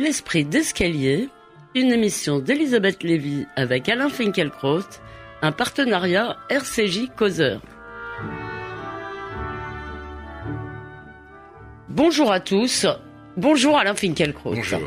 L'esprit d'escalier, une émission d'Elisabeth Lévy avec Alain Finkielkraut, un partenariat RCJ Causeur. Bonjour à tous. Bonjour Alain Finkielkraut. Bonjour.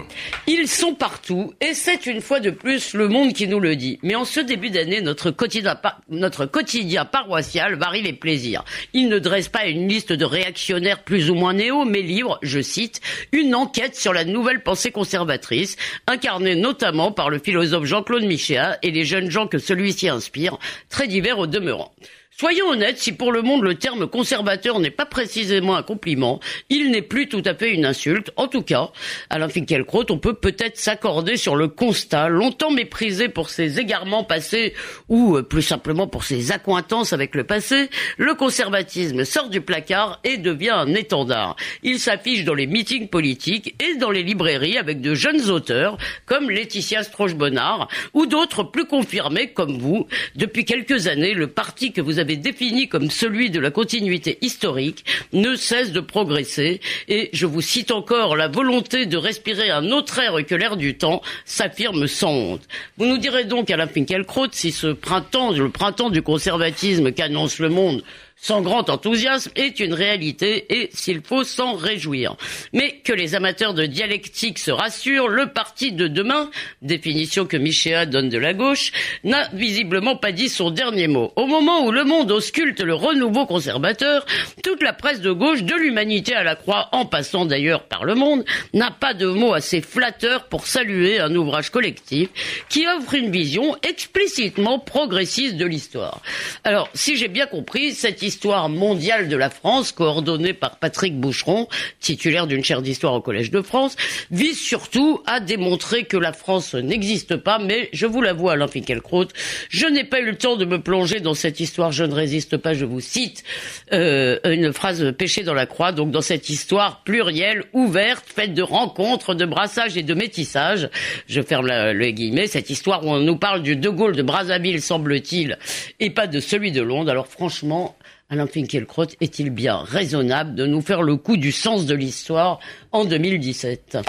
Ils sont partout et c'est une fois de plus le monde qui nous le dit. Mais en ce début d'année, notre quotidien, notre quotidien paroissial varie les plaisirs. Il ne dresse pas une liste de réactionnaires plus ou moins néo, mais livre, je cite, une enquête sur la nouvelle pensée conservatrice, incarnée notamment par le philosophe Jean-Claude Michéa et les jeunes gens que celui-ci inspire, très divers au demeurant. Soyons honnêtes, si pour le monde le terme conservateur n'est pas précisément un compliment, il n'est plus tout à fait une insulte. En tout cas, Alain Finkielkraut, on peut peut-être s'accorder sur le constat, longtemps méprisé pour ses égarements passés ou euh, plus simplement pour ses accointances avec le passé, le conservatisme sort du placard et devient un étendard. Il s'affiche dans les meetings politiques et dans les librairies avec de jeunes auteurs comme Laetitia Stroche-Bonnard ou d'autres plus confirmés comme vous. Depuis quelques années, le parti que vous avez défini comme celui de la continuité historique ne cesse de progresser et je vous cite encore la volonté de respirer un autre air que l'air du temps s'affirme sans honte. Vous nous direz donc Alain Finkielkraut si ce printemps, le printemps du conservatisme qu'annonce le monde sans grand enthousiasme est une réalité et s'il faut s'en réjouir. Mais que les amateurs de dialectique se rassurent, le parti de demain, définition que Michéa donne de la gauche, n'a visiblement pas dit son dernier mot. Au moment où le monde ausculte le renouveau conservateur, toute la presse de gauche, de l'humanité à la croix, en passant d'ailleurs par le monde, n'a pas de mots assez flatteurs pour saluer un ouvrage collectif qui offre une vision explicitement progressiste de l'histoire. Alors, si j'ai bien compris, cette histoire mondiale de la France, coordonnée par Patrick Boucheron, titulaire d'une chaire d'histoire au Collège de France, vise surtout à démontrer que la France n'existe pas, mais je vous l'avoue, Alain Finkielkraut, je n'ai pas eu le temps de me plonger dans cette histoire, je ne résiste pas, je vous cite euh, une phrase pêchée dans la croix, donc dans cette histoire plurielle, ouverte, faite de rencontres, de brassages et de métissages, je ferme le guillemet, cette histoire où on nous parle du De Gaulle de Brazzaville, semble-t-il, et pas de celui de Londres, alors franchement, Alain Finkielkraut, est-il bien raisonnable de nous faire le coup du sens de l'histoire en 2017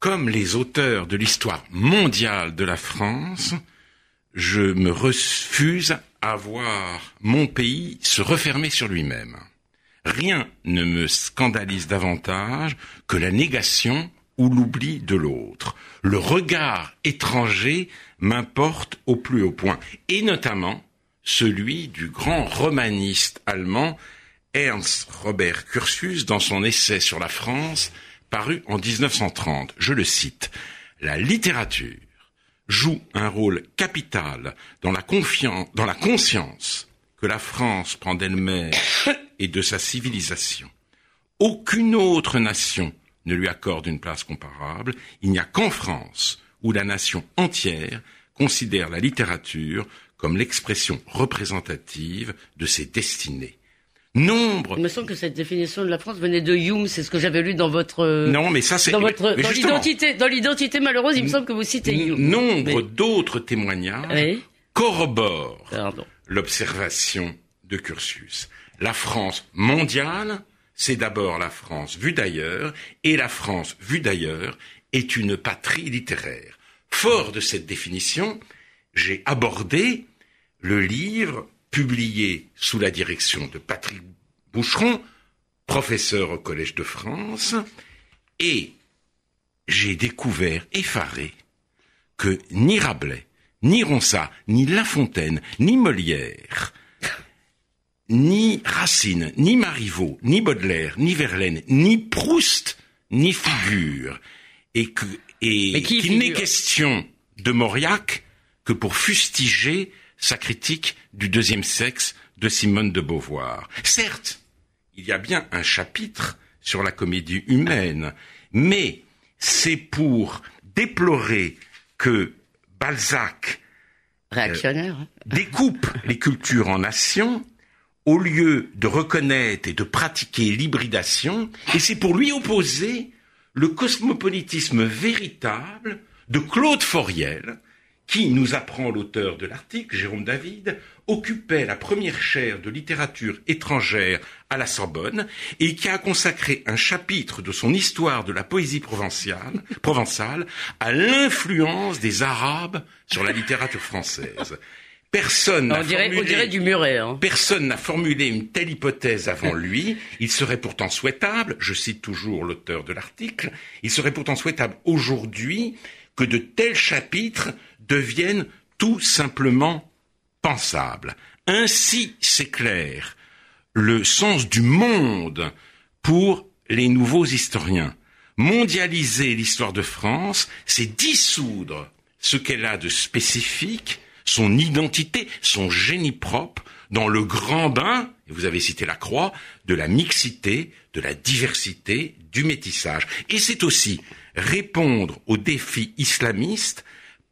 Comme les auteurs de l'histoire mondiale de la France, je me refuse à voir mon pays se refermer sur lui-même. Rien ne me scandalise davantage que la négation ou l'oubli de l'autre. Le regard étranger m'importe au plus haut point, et notamment celui du grand romaniste allemand Ernst Robert Curtius dans son essai sur la France paru en 1930. Je le cite. La littérature joue un rôle capital dans la confiance, dans la conscience que la France prend d'elle-même et de sa civilisation. Aucune autre nation ne lui accorde une place comparable. Il n'y a qu'en France où la nation entière considère la littérature comme l'expression représentative de ses destinées. Nombre Il me semble que cette définition de la France venait de Hume, c'est ce que j'avais lu dans votre euh, Non, mais ça c'est dans votre dans l'identité dans l'identité malheureuse, il me semble que vous citez Hume. Nombre Mais- d'autres témoignages Oui. corroborent l'observation de Curtius. La France mondiale, c'est d'abord la France vue d'ailleurs, et la France vue d'ailleurs est une patrie littéraire. Fort de cette définition, j'ai abordé le livre publié sous la direction de Patrick Boucheron, professeur au Collège de France, et j'ai découvert, effaré, que ni Rabelais, ni Ronsard, ni La Fontaine, ni Molière, ni Racine, ni Marivaux, ni Baudelaire, ni Verlaine, ni Proust, ni figure, et que qu'il n'est question de Mauriac que pour fustiger sa critique du deuxième sexe de Simone de Beauvoir. Certes, il y a bien un chapitre sur la comédie humaine, mais c'est pour déplorer que Balzac Réactionnaire. hein. découpe les cultures en nations au lieu de reconnaître et de pratiquer l'hybridation, et c'est pour lui opposer le cosmopolitisme véritable de Claude Foriel, qui nous apprend l'auteur de l'article, Jérôme David, occupait la première chaire de littérature étrangère à la Sorbonne et qui a consacré un chapitre de son histoire de la poésie provençale, provençale à l'influence des Arabes sur la littérature française. Personne n'a formulé, du Muret. Hein. Personne n'a formulé une telle hypothèse avant lui. Il serait pourtant souhaitable, je cite toujours l'auteur de l'article, il serait pourtant souhaitable aujourd'hui que de tels chapitres deviennent tout simplement pensables. Ainsi s'éclaire le sens du monde pour les nouveaux historiens. Mondialiser l'histoire de France, c'est dissoudre ce qu'elle a de spécifique son identité, son génie propre dans le grand bain, et vous avez cité la croix, de la mixité, de la diversité, du métissage. Et c'est aussi répondre aux défis islamistes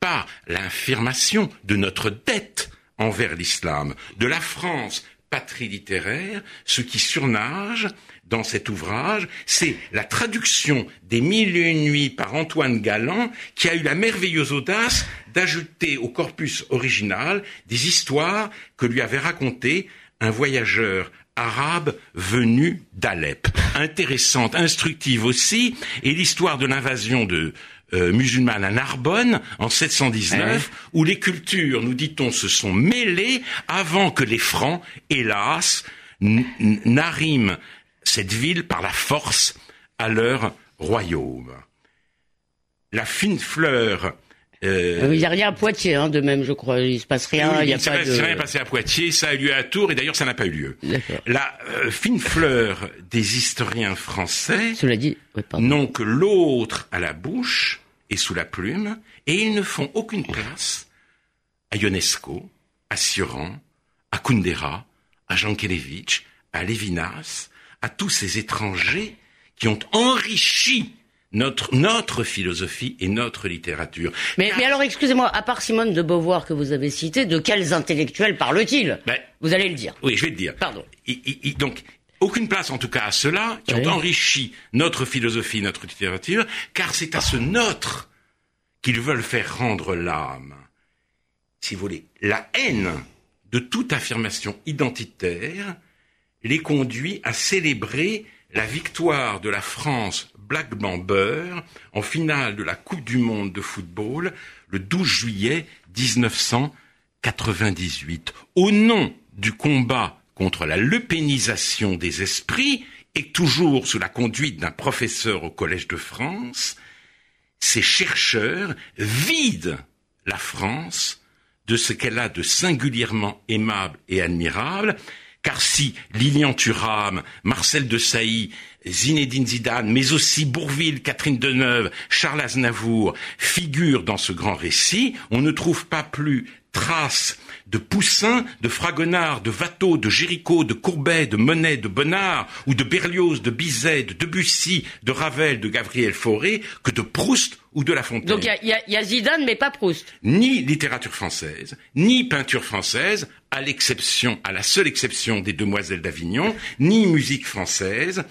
par l'affirmation de notre dette envers l'islam, de la France, patrie littéraire, ce qui surnage dans cet ouvrage, c'est la traduction des Mille et une nuits par Antoine Galland, qui a eu la merveilleuse audace d'ajouter au corpus original des histoires que lui avait racontées un voyageur arabe venu d'Alep. Intéressante, instructive aussi, et l'histoire de l'invasion de euh, musulmane à Narbonne en 719, où les cultures, nous dit-on, se sont mêlées avant que les Francs, hélas, n'arriment cette ville par la force à leur royaume. La fine fleur euh, il n'y a rien à Poitiers, hein, de même, je crois. Il se passe rien. il y a pas de... rien passé à Poitiers. Ça a eu lieu à Tours, et d'ailleurs, ça n'a pas eu lieu. La euh, fine fleur des historiens français Cela dit, n'ont que l'autre à la bouche et sous la plume, et ils ne font aucune place à Ionesco, à Sioran, à Kundera, à Jankelevitch, à Lévinas, à tous ces étrangers qui ont enrichi notre, notre philosophie et notre littérature. Mais, mais alors, excusez-moi, à part Simone de Beauvoir que vous avez cité, de quels intellectuels parle-t-il? Ben, Vous allez le dire. Oui, je vais le dire. Pardon. donc, aucune place en tout cas à ceux-là qui ont enrichi notre philosophie, notre littérature, car c'est à ce notre qu'ils veulent faire rendre l'âme. Si vous voulez, la haine de toute affirmation identitaire les conduit à célébrer la victoire de la France Black Beurre en finale de la Coupe du Monde de football le 12 juillet 1998. Au nom du combat contre la lepénisation des esprits et toujours sous la conduite d'un professeur au Collège de France, ces chercheurs vident la France de ce qu'elle a de singulièrement aimable et admirable car si Lilian Thuram, Marcel de Sailly, Zinedine Zidane, mais aussi Bourville, Catherine Deneuve, Charles Aznavour figurent dans ce grand récit, on ne trouve pas plus trace de Poussin, de Fragonard, de Watteau, de Géricault, de Courbet, de Monet, de Bonnard, ou de Berlioz, de Bizet, de Debussy, de Ravel, de Gabriel Fauré, que de Proust ou de La Fontaine. Donc il y, y a, Zidane, mais pas Proust. Ni littérature française, ni peinture française, à l'exception, à la seule exception des Demoiselles d'Avignon, ni musique française.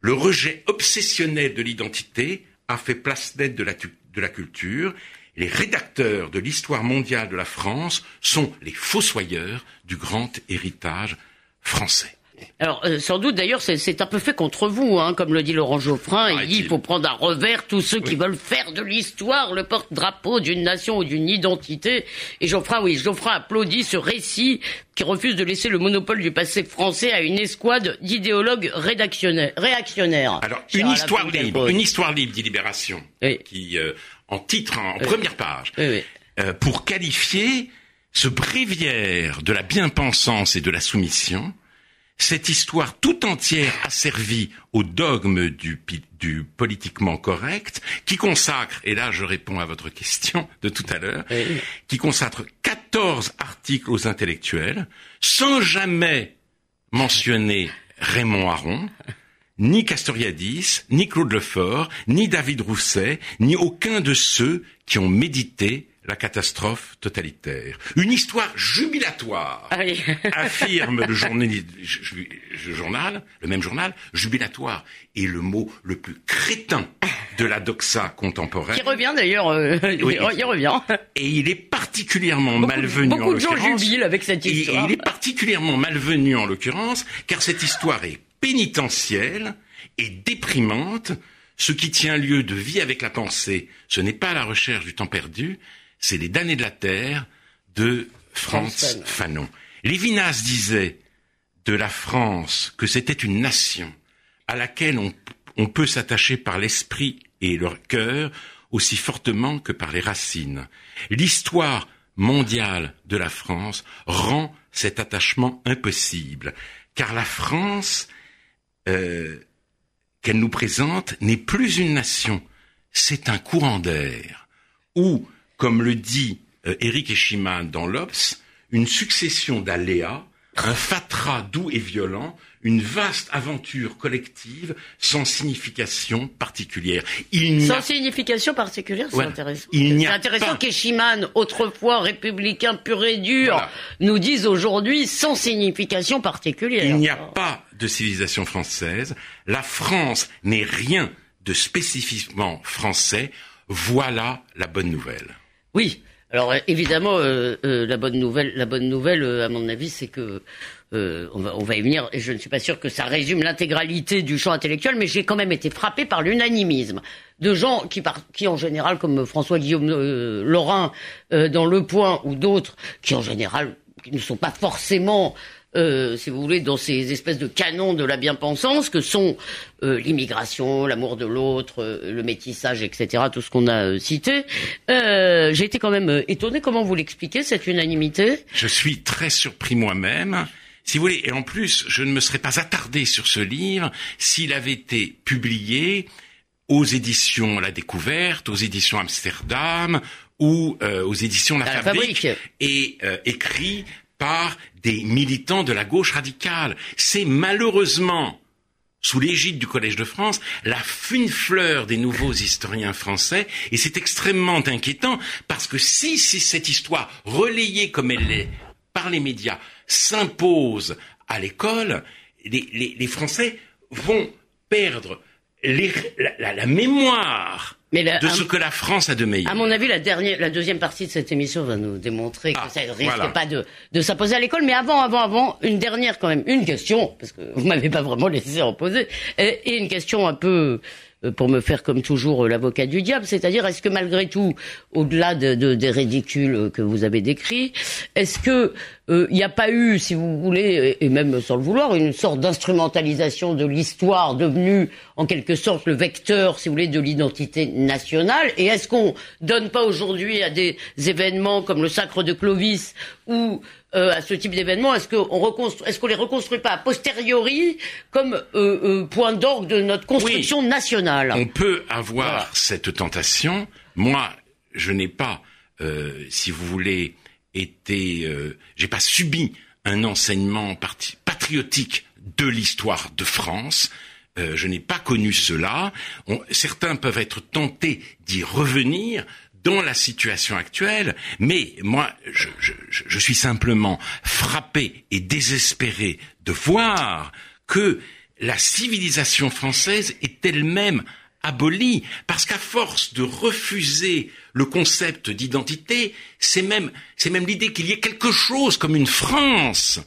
Le rejet obsessionnel de l'identité a fait place nette de la, de la culture les rédacteurs de l'histoire mondiale de la France sont les fossoyeurs du grand héritage français. Alors, euh, sans doute, d'ailleurs, c'est un peu fait contre vous, hein, comme le dit Laurent Geoffrin. il dit il faut prendre à revers tous ceux qui veulent faire de l'histoire le porte-drapeau d'une nation ou d'une identité. Et Geoffrin, oui, Geoffrin applaudit ce récit qui refuse de laisser le monopole du passé français à une escouade d'idéologues réactionnaires. Alors, une histoire libre, une histoire libre, dit Libération, qui euh, en titre, en première page, euh, pour qualifier ce bréviaire de la bien-pensance et de la soumission, cette histoire tout entière asservie au dogme du, du, politiquement correct, qui consacre, et là je réponds à votre question de tout à l'heure, qui consacre 14 articles aux intellectuels, sans jamais mentionner Raymond Aron, ni Castoriadis, ni Claude Lefort, ni David Rousset, ni aucun de ceux qui ont médité la catastrophe totalitaire. Une histoire jubilatoire, ah affirme le, journal, le même journal, jubilatoire, est le mot le plus crétin de la doxa contemporaine. Qui revient d'ailleurs, euh, il revient. Et il est particulièrement malvenu beaucoup en de gens l'occurrence. jubilent avec cette Et- Et, histoire. il est particulièrement malvenu en l'occurrence, car cette histoire est pénitentielle et déprimante. Ce qui tient lieu de vie avec la pensée, ce n'est pas la recherche du temps perdu, c'est les damnés de la terre de Franz Fanon. Lévinas disait de la France que c'était une nation à laquelle on, on peut s'attacher par l'esprit et le cœur aussi fortement que par les racines. L'histoire mondiale de la France rend cet attachement impossible, car la France euh, qu'elle nous présente n'est plus une nation, c'est un courant d'air, ou, comme le dit euh, Eric Eschiman dans l'Obs, une succession d'aléas, un fatras doux et violent, une vaste aventure collective sans signification particulière. Il a Sans signification particulière, c'est Voilà. intéressant. Il n'y C'est intéressant pas- qu'Eschiman, autrefois républicain pur et dur, Voilà. nous dise aujourd'hui sans signification particulière. Il n'y a pas de civilisation française. La France n'est rien de spécifiquement français. Voilà la bonne nouvelle. Oui. Alors évidemment, euh, euh, la bonne nouvelle, la bonne nouvelle, euh, à mon avis, c'est que on, va, y venir. Et je ne suis pas sûr que ça résume l'intégralité du champ intellectuel, mais j'ai quand même été frappé par l'unanimisme de gens qui, qui en général, comme François Guillaume Laurin dans Le Point ou d'autres, qui en général qui ne sont pas forcément euh, si vous voulez, dans ces espèces de canons de la bien-pensance que sont euh, l'immigration, l'amour de l'autre, euh, le métissage, etc., tout ce qu'on a euh, cité. Euh, J'ai été quand même euh, étonné. Comment vous l'expliquez, cette unanimité Je suis très surpris moi-même. Si vous voulez, et en plus, je ne me serais pas attardé sur ce livre s'il avait été publié aux éditions La Découverte, aux éditions Amsterdam ou euh, aux éditions La, la Fabrique, Fabrique. et euh, écrit des militants de la gauche radicale. C'est malheureusement sous l'égide du Collège de France, la fine fleur des nouveaux historiens français, et c'est extrêmement inquiétant, parce que si, si cette histoire, relayée comme elle l'est par les médias, s'impose à l'école, les, les- les Français vont perdre la mémoire Mais la- de à- ce que la France a de meilleur. À mon avis, la dernière, la deuxième partie de cette émission va nous démontrer que Ah, ça ne risque voilà. pas de, de s'imposer à l'école. Mais avant, avant, avant, une dernière quand même, une question, parce que vous m'avez pas vraiment laissé en poser, et, et une question un peu euh, pour me faire comme toujours euh, l'avocat du diable, c'est-à-dire est-ce que malgré tout, au-delà de, de- des ridicules euh, que vous avez décrits, est-ce que euh, il n'y a pas eu, si vous voulez, et et même sans le vouloir, une sorte d'instrumentalisation de l'histoire devenue en quelque sorte le vecteur, si vous voulez, de l'identité nationale? Et est-ce qu'on donne pas aujourd'hui à des événements comme le sacre de Clovis ou euh, à ce type d'événements, est-ce qu'on reconstru- est-ce qu'on les reconstruit pas a posteriori comme euh, euh, point d'orgue de notre construction nationale? On peut avoir Voilà. cette tentation. Moi, je n'ai pas, si vous voulez, été, j'ai pas subi un enseignement parti- patriotique de l'histoire de France. Euh, je n'ai pas connu cela. On- certains peuvent être tentés d'y revenir dans la situation actuelle, mais moi, je, je- je- suis simplement frappé et désespéré de voir que la civilisation française est elle-même abolie, parce qu'à force de refuser le concept d'identité, c'est même, c'est même l'idée qu'il y ait quelque chose comme une France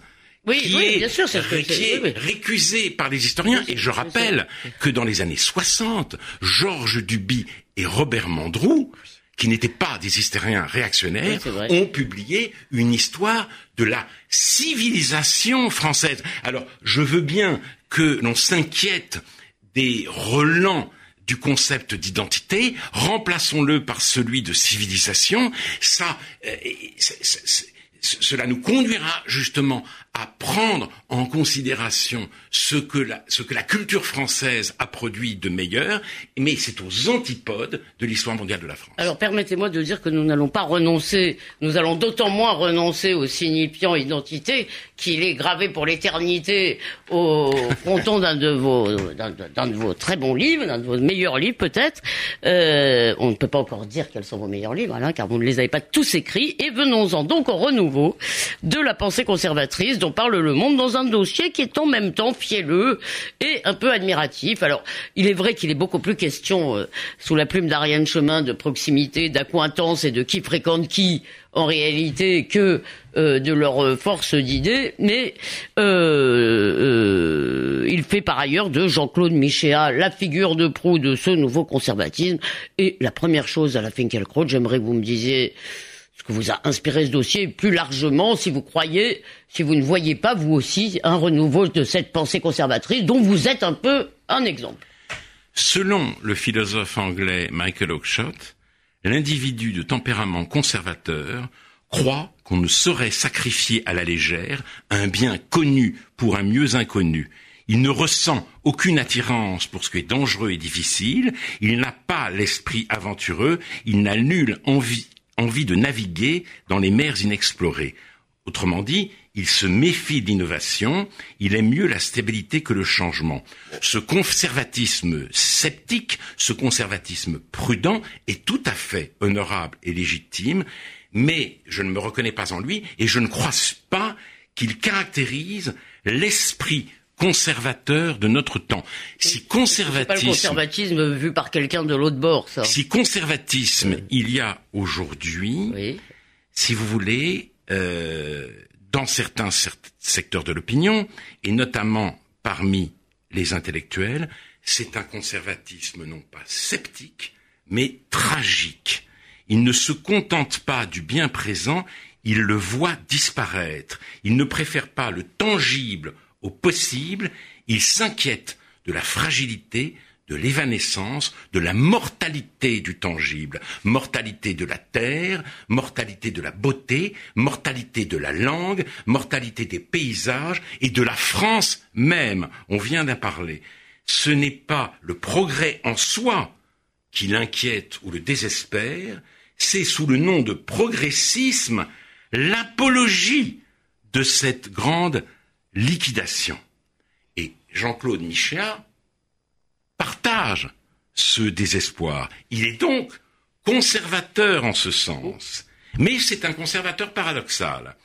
Oui, qui oui, est, bien sûr, c'est ce que qui est oui, oui. récusé par les historiens. Et je rappelle que dans les années 60, Georges Duby et Robert Mandrou, qui n'étaient pas des historiens réactionnaires, Oui, ont publié une histoire de la civilisation française. Alors, je veux bien que l'on s'inquiète des relents du concept d'identité, remplaçons-le par celui de civilisation. Ça, euh, cela nous conduira justement à prendre en considération ce que la, ce que la culture française a produit de meilleur, mais c'est aux antipodes de l'histoire mondiale de la France. Alors permettez-moi de dire que nous n'allons pas renoncer, nous allons d'autant moins renoncer au signifiant identité qu'il est gravé pour l'éternité au fronton d'un de vos d'un de vos très bons livres, d'un de vos meilleurs livres peut-être. Euh, on ne peut pas encore dire quels sont vos meilleurs livres, Alain, car vous ne les avez pas tous écrits. Et venons-en donc au renouveau de la pensée conservatrice dont parle Le Monde dans un dossier qui est en même temps fielleux et un peu admiratif. Alors, il est vrai qu'il est beaucoup plus question, euh, sous la plume d'Ariane Chemin, de proximité, d'accointance et de qui fréquente qui en réalité que euh, de leur force d'idée, mais euh, il fait par ailleurs de Jean-Claude Michéa la figure de proue de ce nouveau conservatisme. Et la première chose à la Finkielkraut, j'aimerais que vous me disiez que vous a inspiré ce dossier, plus largement, si vous croyez, si vous ne voyez pas, vous aussi, un renouveau de cette pensée conservatrice dont vous êtes un peu un exemple. Selon le philosophe anglais Michael Oakeshott, l'individu de tempérament conservateur croit qu'on ne saurait sacrifier à la légère un bien connu pour un mieux inconnu. Il ne ressent aucune attirance pour ce qui est dangereux et difficile, il n'a pas l'esprit aventureux, il n'a nulle envie envie de naviguer dans les mers inexplorées. Autrement dit, il se méfie de il aime mieux la stabilité que le changement. Ce conservatisme sceptique, ce conservatisme prudent est tout à fait honorable et légitime, mais je ne me reconnais pas en lui et je ne crois pas qu'il caractérise l'esprit conservateur de notre temps. Si conservatisme, pas le conservatisme vu par quelqu'un de l'autre bord, ça. Si conservatisme il y a aujourd'hui, si vous voulez, euh, dans certains secteurs de l'opinion et notamment parmi les intellectuels, c'est un conservatisme non pas sceptique, mais tragique. Il ne se contente pas du bien présent, il le voit disparaître. Il ne préfère pas le tangible au possible, il s'inquiète de la fragilité, de l'évanescence, de la mortalité du tangible, mortalité de la terre, mortalité de la beauté, mortalité de la langue, mortalité des paysages et de la France même. On vient d'en parler. Ce n'est pas le progrès en soi qui l'inquiète ou le désespère, c'est sous le nom de progressisme l'apologie de cette grande liquidation. Et Jean-Claude Michéa partage ce désespoir. Il est donc conservateur en ce sens. Mais c'est un conservateur paradoxal,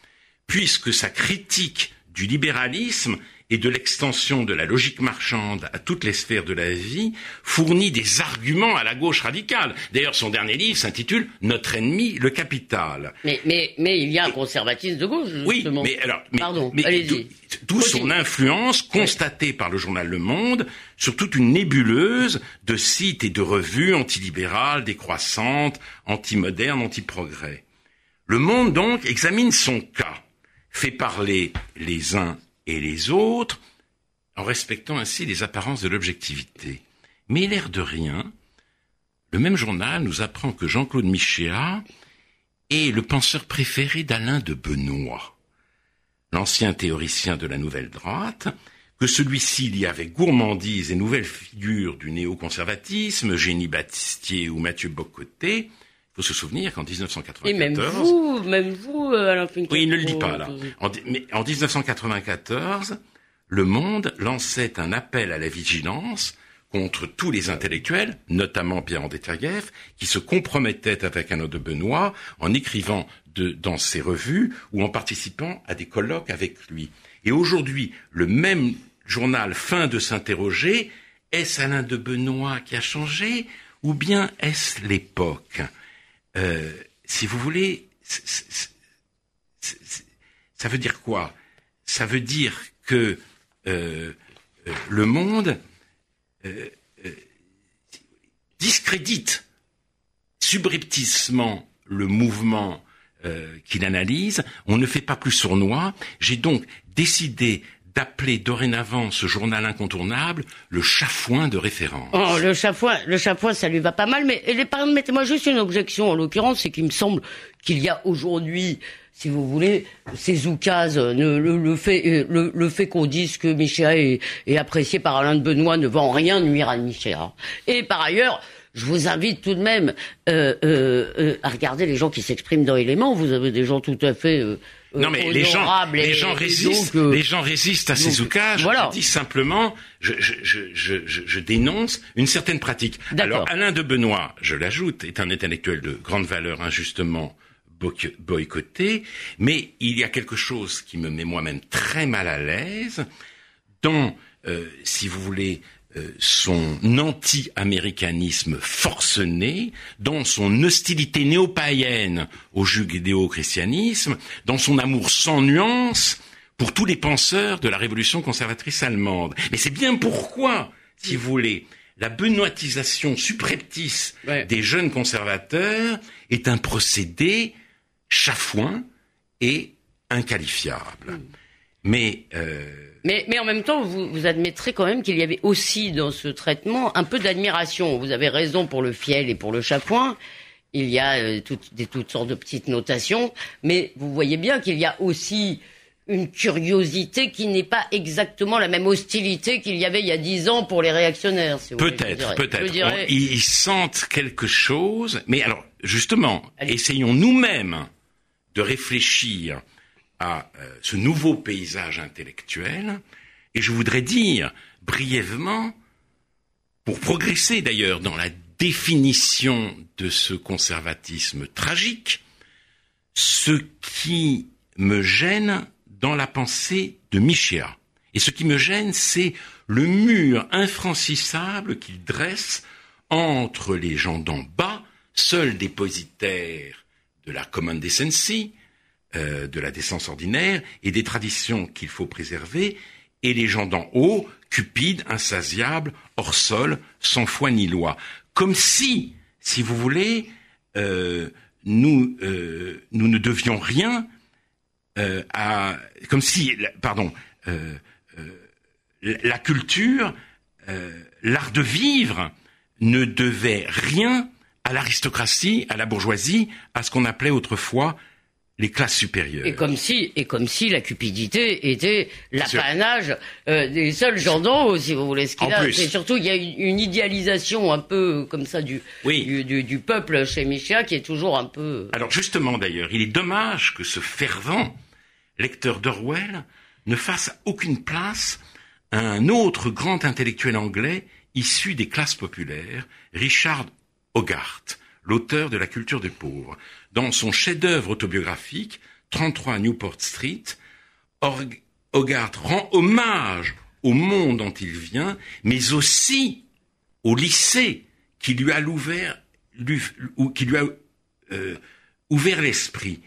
puisque sa critique du libéralisme et de l'extension de la logique marchande à toutes les sphères de la vie fournit des arguments à la gauche radicale. D'ailleurs, son dernier livre s'intitule Notre ennemi, le capital. Mais, mais, mais il y a un conservatisme de gauche, justement. Oui, mais alors, Pardon, allez-y. D'où son influence constatée par le journal Le Monde sur toute une nébuleuse de sites et de revues antilibérales, décroissantes, antimodernes, antiprogrès. Le Monde, donc, examine son cas, fait parler les uns et les autres, en respectant ainsi les apparences de l'objectivité. Mais l'air de rien, le même journal nous apprend que Jean-Claude Michéa est le penseur préféré d'Alain de Benoît, l'ancien théoricien de la nouvelle droite, que celui-ci lit avec gourmandise et nouvelles figures du néoconservatisme, Génie Baptistier ou Mathieu Bocoté, faut se souvenir qu'en 1994... Et même vous, même vous, euh, Oui, il ne le dit pas, là. En, mais en 1994, Le Monde lançait un appel à la vigilance contre tous les intellectuels, notamment Pierre-André Tergueff, qui se compromettaient avec un de Benoît en écrivant de, dans ses revues ou en participant à des colloques avec lui. Et aujourd'hui, le même journal fin de s'interroger, est-ce Alain de Benoît qui a changé ou bien est-ce l'époque? Euh, si vous voulez, ça veut dire quoi? Ça veut dire que euh, euh, le monde discrédite subrepticement le mouvement qu'il analyse, on ne fait pas plus sournois. J'ai donc décidé d'appeler dorénavant ce journal incontournable le chafouin de référence. Oh, le chafouin, le chafouin, ça lui va pas mal, mais permettez-moi juste une objection, en l'occurrence, c'est qu'il me semble qu'il y a aujourd'hui, si vous voulez, ces oukases, le, le, fait, euh, le, fait qu'on dise que Michéa est, est, apprécié par Alain de Benoît ne va en rien nuire à Michéa. Et par ailleurs, je vous invite tout de même euh, euh, euh à regarder les gens qui s'expriment dans Éléments. Vous avez des gens tout à fait euh, non mais les gens, les gens résistent, euh, les gens résistent à ces oukages. Voilà. Je dis simplement, je, je, je, je, dénonce une certaine pratique. Alors Alain de Benoît, je l'ajoute, est un intellectuel de grande valeur injustement boycotter, mais il y a quelque chose qui me met moi-même très mal à l'aise dans, euh, si vous voulez, euh, son anti-américanisme forcené, dans son hostilité néo-païenne au judéo-christianisme, dans son amour sans nuance pour tous les penseurs de la révolution conservatrice allemande. Mais c'est bien pourquoi, si vous voulez, la benoîtisation subreptice des jeunes conservateurs est un procédé chafouin et inqualifiable. Mm. Mais euh, mais, mais en même temps, vous, vous admettrez quand même qu'il y avait aussi dans ce traitement un peu d'admiration. Vous avez raison pour le fiel et pour le chapouin. Il y a euh, toutes, des, toutes sortes de petites notations, mais vous voyez bien qu'il y a aussi une curiosité qui n'est pas exactement la même hostilité qu'il y avait il y a dix ans pour les réactionnaires. Si peut-être, peut-être. Ils sentent quelque chose, mais alors justement, essayons nous-mêmes de réfléchir euh, ce nouveau paysage intellectuel. Et je voudrais dire brièvement, pour progresser d'ailleurs dans la définition de ce conservatisme tragique, ce qui me gêne dans la pensée de Michéa. Et ce qui me gêne, c'est le mur infranchissable qu'il dresse entre les gens d'en bas, seuls dépositaires de la common decency, euh, de la décence ordinaire et des traditions qu'il faut préserver, et les gens d'en haut, cupides, insatiables, hors sol, sans foi ni loi. Comme si, si vous voulez, euh, nous, euh, nous ne devions rien à... Comme si, pardon, la culture, l'art de vivre ne devait rien à l'aristocratie, à la bourgeoisie, à ce qu'on appelait autrefois les classes supérieures. Et comme si, et comme si la cupidité était l'apanage euh, des seuls haut, si vous voulez. Ce qu'il a, c'est surtout il y a une, idéalisation un peu comme ça du, du, du, peuple chez Michel qui est toujours un peu. Alors justement d'ailleurs, il est dommage que ce fervent lecteur d'Orwell ne fasse aucune place à un autre grand intellectuel anglais issu des classes populaires, Richard Hogarth, l'auteur de La culture des pauvres. Dans son chef-d'œuvre autobiographique, 33 Newport Street, Hogarth rend hommage au monde dont il vient, mais aussi au lycée qui lui a lui euh, ouvert l'esprit.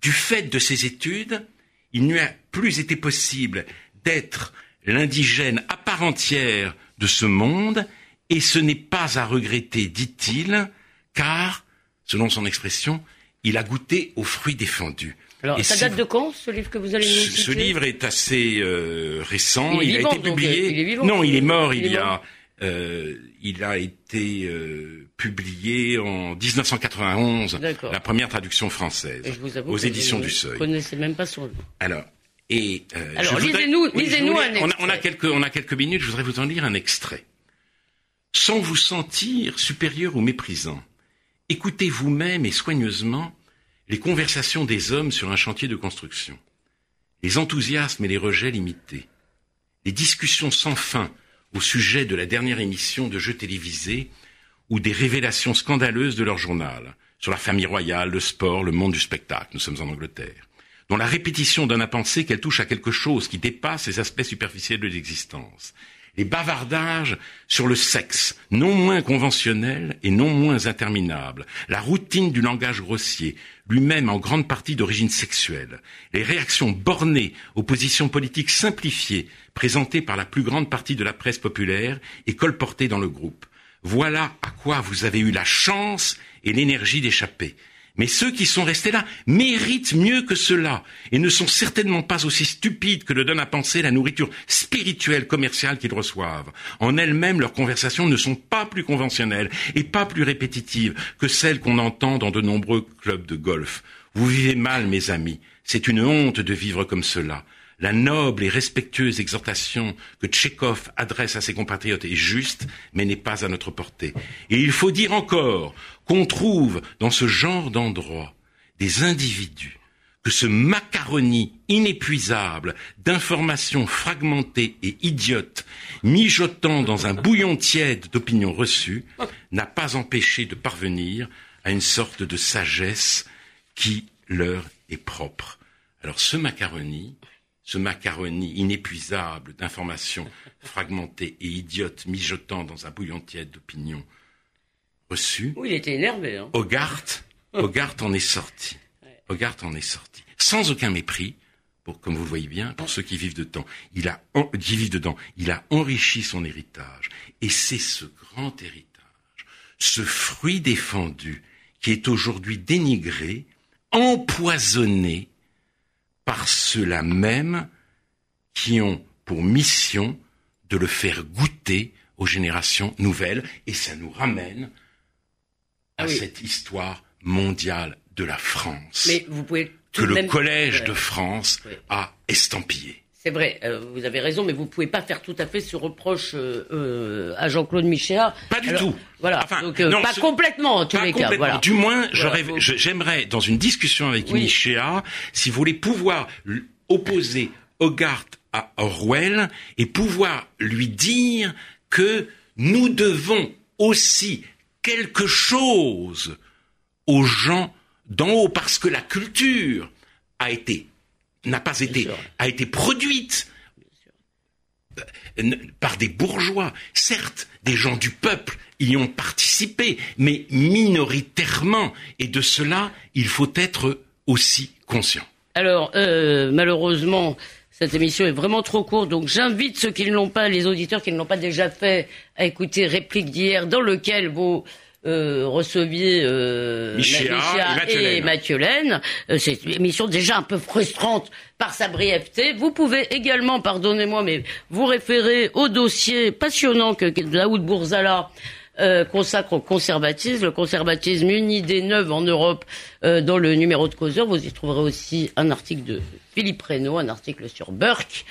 Du fait de ses études, il n'y a plus été possible d'être l'indigène à part entière de ce monde, et ce n'est pas à regretter, dit-il, car, selon son expression, il a goûté aux fruits défendus. Alors, ça date de quand, ce livre que vous allez nous citer Ce livre est assez euh, récent. Il, a été publié. il est vivant, non, il est mort. Il, y a. Euh, il a été euh, publié en 1991, la première traduction française, aux éditions du Seuil. Je connaissais même pas son nom. Alors, et alors lisez-nous, lisez-nous un extrait. On a, on a quelques, on a quelques minutes. Je voudrais vous en lire un extrait. Sans vous sentir supérieur ou méprisant, écoutez vous-même et soigneusement les conversations des hommes sur un chantier de construction, les enthousiasmes et les rejets limités, les discussions sans fin au sujet de la dernière émission de jeux télévisés ou des révélations scandaleuses de leur journal. Sur la famille royale, le sport, le monde du spectacle. Nous sommes en Angleterre. Dont la répétition donne à penser qu'elle touche à quelque chose qui dépasse les aspects superficiels de l'existence, les bavardages sur le sexe, non moins conventionnels et non moins interminables, la routine du langage grossier, lui-même en grande partie d'origine sexuelle, les réactions bornées aux positions politiques simplifiées présentées par la plus grande partie de la presse populaire et colportées dans le groupe. Voilà à quoi vous avez eu la chance et l'énergie d'échapper. Mais ceux qui sont restés là méritent mieux que cela et ne sont certainement pas aussi stupides que le donne à penser la nourriture spirituelle commerciale qu'ils reçoivent. En elles-mêmes, leurs conversations ne sont pas plus conventionnelles et pas plus répétitives que celles qu'on entend dans de nombreux clubs de golf. Vous vivez mal, mes amis. C'est une honte de vivre comme cela. La noble et respectueuse exhortation que Tchekhov adresse à ses compatriotes est juste, mais n'est pas à notre portée. Et il faut dire encore qu'on trouve dans ce genre d'endroit des individus que ce macaroni inépuisable d'informations fragmentées et idiotes, mijotant dans un bouillon tiède d'opinions reçues, n'a pas empêché de parvenir à une sorte de sagesse qui leur est propre. Alors ce macaroni, ce macaroni inépuisable d'informations fragmentées et idiotes mijotant dans un bouillon tiède d'opinion reçues. Oui, il était énervé. Hein. Hogarth, Hogarth en est sorti. Hogarth en est sorti. Sans aucun mépris, pour, comme vous le voyez bien, pour ceux qui vivent dedans. Il a, qui vivent dedans. Il a enrichi son héritage. Et c'est ce grand héritage, ce fruit défendu, qui est aujourd'hui dénigré, empoisonné par ceux-là même qui ont pour mission de le faire goûter aux générations nouvelles. Et ça nous ramène à cette histoire mondiale de la France. Mais vous pouvez que le Collège de France a estampillé. C'est vrai, euh, vous avez raison, mais vous pouvez pas faire tout à fait ce reproche euh, euh, à Jean-Claude Michéa. Pas du tout. Voilà, donc pas complètement en tous les cas. Voilà. Du moins, j'aimerais dans une discussion avec Michéa, si vous voulez pouvoir opposer Hogarth à Orwell et pouvoir lui dire que nous devons aussi quelque chose aux gens d'en haut parce que la culture a été n'a pas été a été produite euh, par des bourgeois. Certes, des gens du peuple y ont participé, mais minoritairement. Et de cela, il faut être aussi conscient. Alors, euh, malheureusement, cette émission est vraiment trop courte, donc j'invite ceux qui ne l'ont pas, les auditeurs qui ne l'ont pas déjà fait, à écouter Réplique d'hier, dans lequel vos euh, receviez euh, et Mathieu Laine. Euh, c'est une émission déjà un peu frustrante par sa brièveté. Vous pouvez également, pardonnez-moi, mais vous référer au dossier passionnant que, que Daoud Bourzala euh, consacre au conservatisme, le conservatisme, une idée neuve en Europe euh, dans le numéro de Causeur. Vous y trouverez aussi un article de Philippe Reynaud, un article sur Burke.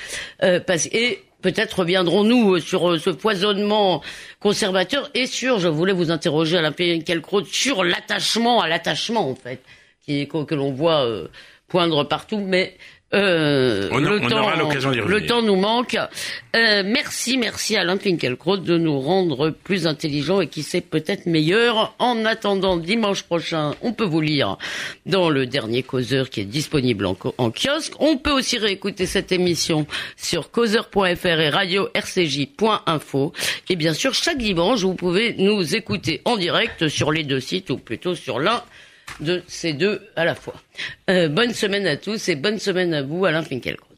Euh, parce, et peut-être reviendrons-nous euh, sur euh, ce poisonnement conservateur et sur, je voulais vous interroger Alain Quelcrotte, sur l'attachement à l'attachement en fait, qui, que, l'on voit euh, poindre partout, mais euh, le, temps, le temps nous manque. Euh, merci, merci Alain Finkielkraut de nous rendre plus intelligents et qui sait peut-être meilleur. En attendant dimanche prochain, on peut vous lire dans le dernier causeur qui est disponible en, en kiosque. On peut aussi réécouter cette émission sur causeur.fr et radio rcj.info. Et bien sûr, chaque dimanche, vous pouvez nous écouter en direct sur les deux sites ou plutôt sur l'un de ces deux à la fois. Euh, bonne semaine à tous et bonne semaine à vous, Alain Finkielkraut.